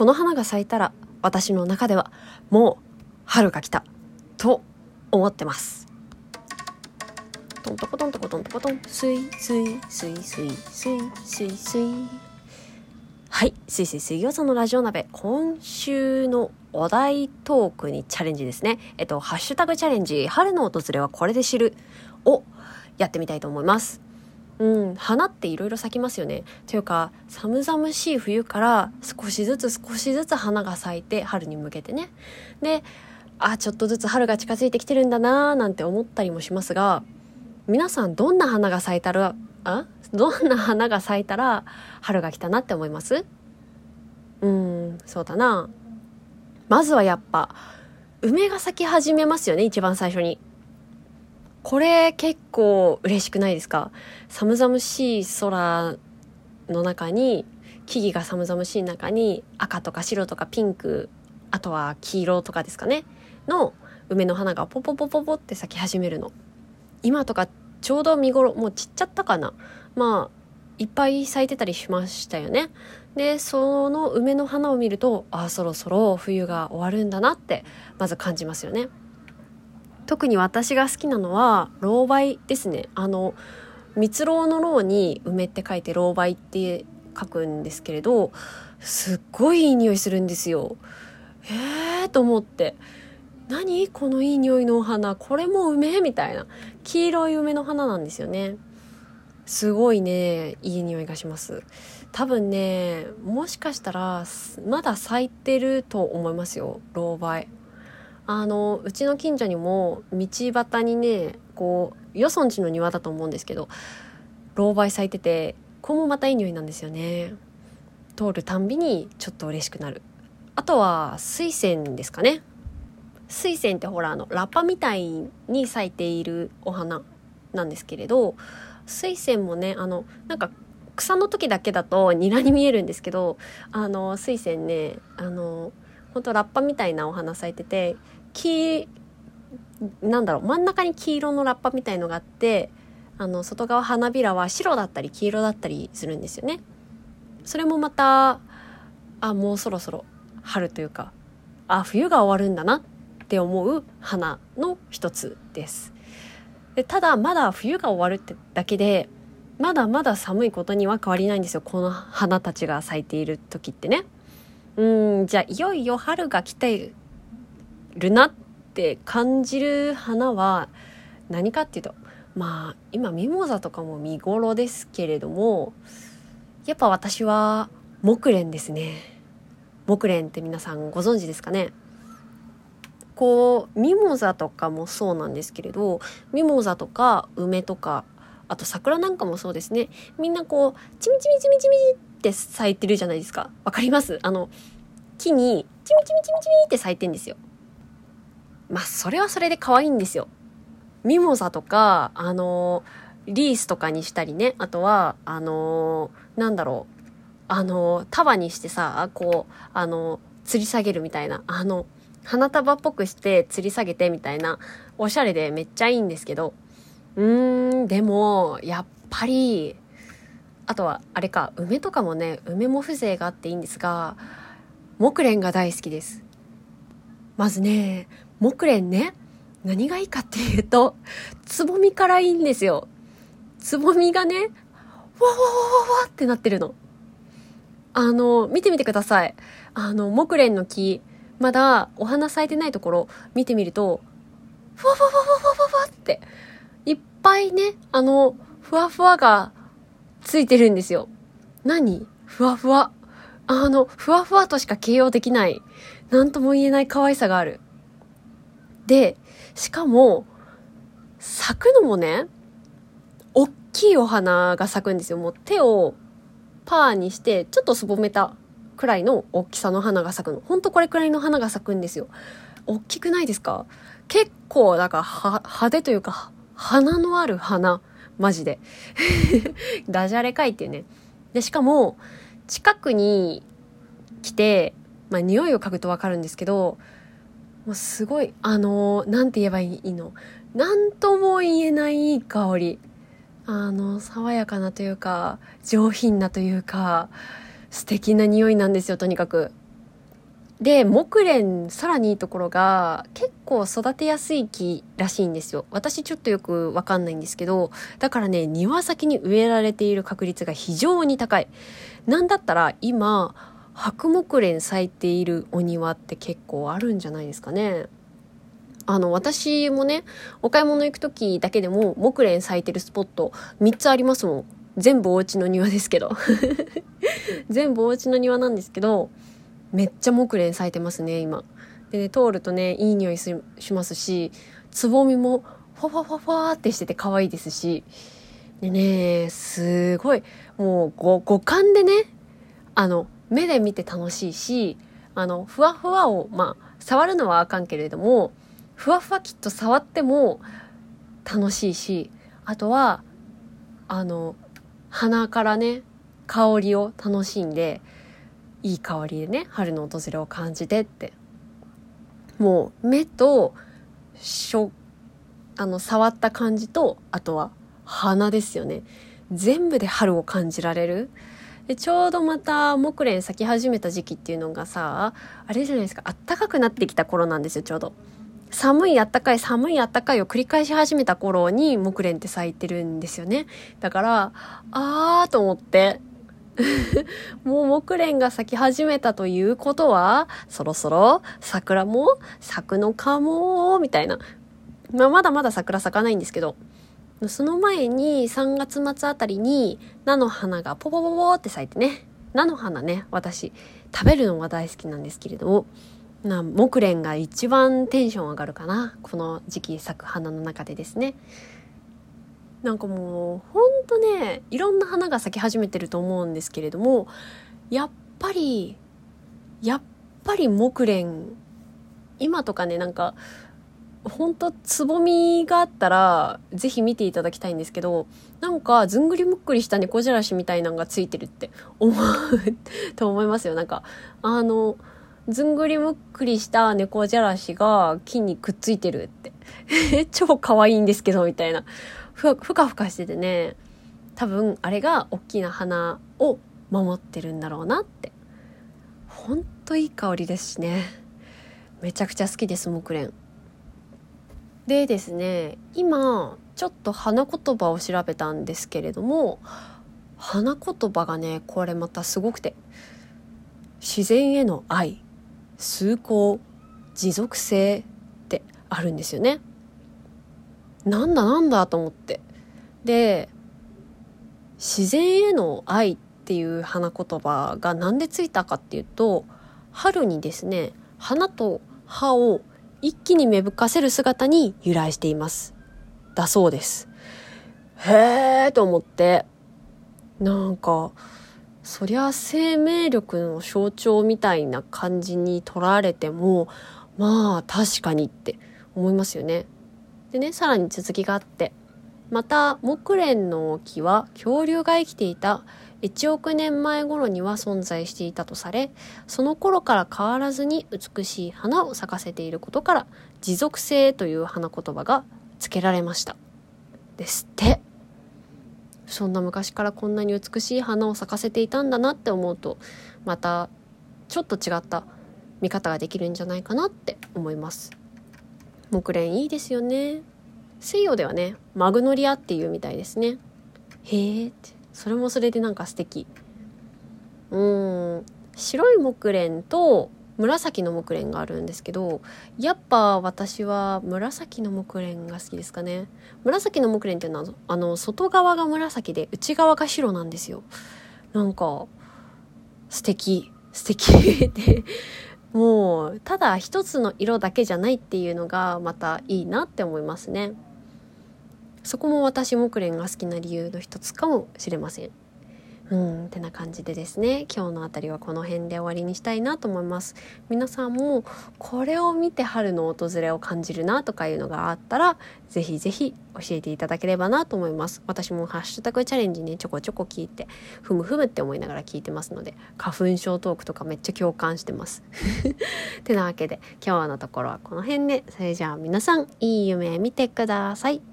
この花が咲いたら私の中ではもう春が来たと思ってます。トントコトントコトントコトン。スイスイスイスイスイスイスイ。はい。スイスイ水曜さんのラジオ鍋。今週のお題トークにチャレンジですね。えっとハッシュタグチャレンジ。春の訪れはこれで知る。をやってみたいと思います。うん、花っていろいろ咲きますよね。というか、寒々しい冬から少しずつ少しずつ花が咲いて、春に向けてね。で、あ、ちょっとずつ春が近づいてきてるんだなーなんて思ったりもしますが、皆さんどんな花が咲いたら、あどんな花が咲いたら春が来たなって思います？うん、そうだな。まずはやっぱ、梅が咲き始めますよね、一番最初に。これ結構嬉しくないですか？寒々しい空の中に木々が寒々しい中に赤とか白とかピンクあとは黄色とかですかね？の梅の花がポポポポポって咲き始めるの。今とかちょうど見頃もう散っちゃったかな？まあいっぱい咲いてたりしましたよね。でその梅の花を見るとああそろそろ冬が終わるんだなってまず感じますよね。特に私が好きなのは老梅ですね。あの蜜蝋の蝋に梅って書いて老梅って書くんですけれどすっごいいい匂いするんですよ。へえと思って。何このいい匂いのお花。これも梅みたいな。黄色い梅の花なんですよね。すごいねいい匂いがします。多分ねもしかしたらまだ咲いてると思いますよ。老梅あのうちの近所にも道端にねこうよそんちの庭だと思うんですけど老梅咲いててこれもまたいい匂いなんですよね。通るたんびにちょっと嬉しくなる。あとは水仙ですかね。水仙ってほらあのラッパみたいに咲いているお花なんですけれど水仙もねあのなんか草の時だけだとニラに見えるんですけどあの水仙ねあのほんとラッパみたいなお花咲いてて黄なんだろう真ん中に黄色のラッパみたいのがあってあの外側花びらは白だったり黄色だったりするんですよね。それもまたあもうそろそろ春というかあ冬が終わるんだなって思う花の一つです。でただまだ冬が終わるってだけでまだまだ寒いことには変わりないんですよこの花たちが咲いている時ってね。うんじゃあいよいよ春が来てるなって感じる花は何かっていうとまあ今ミモザとかも見頃ですけれどもやっぱ私は木蓮ですね。木蓮って皆さんご存知ですかね？こうミモザとかもそうなんですけれどミモザとか梅とかあと桜なんかもそうですね。みんなこうチミチミチミチミって咲いてるじゃないですか。わかります？あの木にチミチミチミチミって咲いてんですよ。まあそれはそれで可愛いんですよ。ミモザとか、あのリースとかにしたりね、あとは、あのなんだろう、あの束にしてさ、こう、あの吊り下げるみたいな、あの、花束っぽくして吊り下げてみたいな、おしゃれでめっちゃいいんですけど、うーん、でも、やっぱり、あとは、あれか、梅とかもね、梅も風情があっていいんですが、木蓮が大好きです。まずね、木蓮ね、何がいいかっていうと、つぼみからいいんですよ。つぼみがね、わわわわわってなってるの。あの、見てみてください。あの、木蓮の木、まだお花咲いてないところ見てみると、ふわふわふわふわふわって、いっぱいね、あの、ふわふわがついてるんですよ。何？ふわふわ。あの、ふわふわとしか形容できない、なんとも言えない可愛さがある。で、しかも、咲くのもね、おっきいお花が咲くんですよ。もう手をパーにして、ちょっとすぼめたくらいの大きさの花が咲くの。ほんとこれくらいの花が咲くんですよ。大きくないですか？結構、だから派手というか、花のある花。マジで。ダジャレ書いてね。で、しかも、近くに来て、まあ、匂いを嗅ぐとわかるんですけど、もうすごい、あのー、なんて言えばいいの？なんとも言えないいい香り。あの、爽やかなというか、上品なというか、素敵な匂いなんですよ、とにかく。で木蓮さらにいいところが結構育てやすい木らしいんですよ私ちょっとよくわかんないんですけどだからね庭先に植えられている確率が非常に高いなんだったら今白木蓮咲いているお庭って結構あるんじゃないですかね。あの私もねお買い物行く時だけでも木蓮咲いてるスポット3つありますもん。全部お家の庭ですけど。全部お家の庭なんですけどめっちゃ木蓮咲いてますね今。でね通るとねいい匂いしますしつぼみもファファファファってしてて可愛いですし。でねすごい。もう五感でねあの目で見て楽しいしあのふわふわをまあ触るのはあかんけれどもふわふわきっと触っても楽しいしあとはあの鼻からね香りを楽しんでいい香りでね春の訪れを感じてって。もう目とあの触った感じとあとは鼻ですよね。全部で春を感じられる。でちょうどまた木蓮咲き始めた時期っていうのがさあれじゃないですかあったかくなってきた頃なんですよちょうど。寒いあったかい寒いあったかいを繰り返し始めた頃に木蓮って咲いてるんですよね。だからあーと思って。もう木蓮が咲き始めたということは、そろそろ桜も咲くのかも、みたいな。まあ、まだまだ桜咲かないんですけど、その前に3月末あたりに菜の花がポポポポって咲いてね。菜の花ね、私食べるのが大好きなんですけれども、な木蓮が一番テンション上がるかな。この時期咲く花の中でですね。なんかもうほんとねいろんな花が咲き始めてると思うんですけれどもやっぱりやっぱり木蓮今とかねなんかほんとつぼみがあったらぜひ見ていただきたいんですけどなんかずんぐりむっくりした猫じゃらしみたいなのがついてるって思う と思いますよ。なんかあのずんぐりむっくりした猫じゃらしが木にくっついてるって。超可愛いんですけどみたいな。ふふかふかしててね。多分あれが大きな花を守ってるんだろうなって。ほんといい香りですしね。めちゃくちゃ好きです木蓮。でですね今ちょっと花言葉を調べたんですけれども花言葉がねこれまたすごくて自然への愛崇高持続性ってあるんですよね。なんだなんだと思って。で自然への愛っていう花言葉が何でついたかっていうと春にですね花と葉を一気に芽吹かせる姿に由来しています。だそうです。へえと思って。なんかそりゃ生命力の象徴みたいな感じに取られてもまあ確かにって思いますよね。でねさらに続きがあって。また木蓮の木は恐竜が生きていた1億年前頃には存在していたとされその頃から変わらずに美しい花を咲かせていることから持続性という花言葉が付けられました。ですって。そんな昔からこんなに美しい花を咲かせていたんだなって思うとまたちょっと違った見方ができるんじゃないかなって思います。木蓮いいですよね。西洋ではねマグノリアっていうみたいですね。へえって。それもそれでなんか素敵。うん。白い木蓮と紫の木蓮があるんですけどやっぱ私は紫の木蓮が好きですかね。紫の木蓮っていうのはあの外側が紫で内側が白なんですよ。なんか素敵。素敵ってもうただ一つの色だけじゃないっていうのがまたいいなって思いますね。そこも私木蓮が好きな理由の一つかもしれません。うんってな感じでですね。今日のあたりはこの辺で終わりにしたいなと思います。皆さんもこれを見て春の訪れを感じるなとかいうのがあったらぜひぜひ教えていただければなと思います。私もハッシュタグチャレンジねちょこちょこ聞いてふむふむって思いながら聞いてますので花粉症トークとかめっちゃ共感してます。てなわけで今日のところはこの辺で。それじゃあ皆さんいい夢見てください。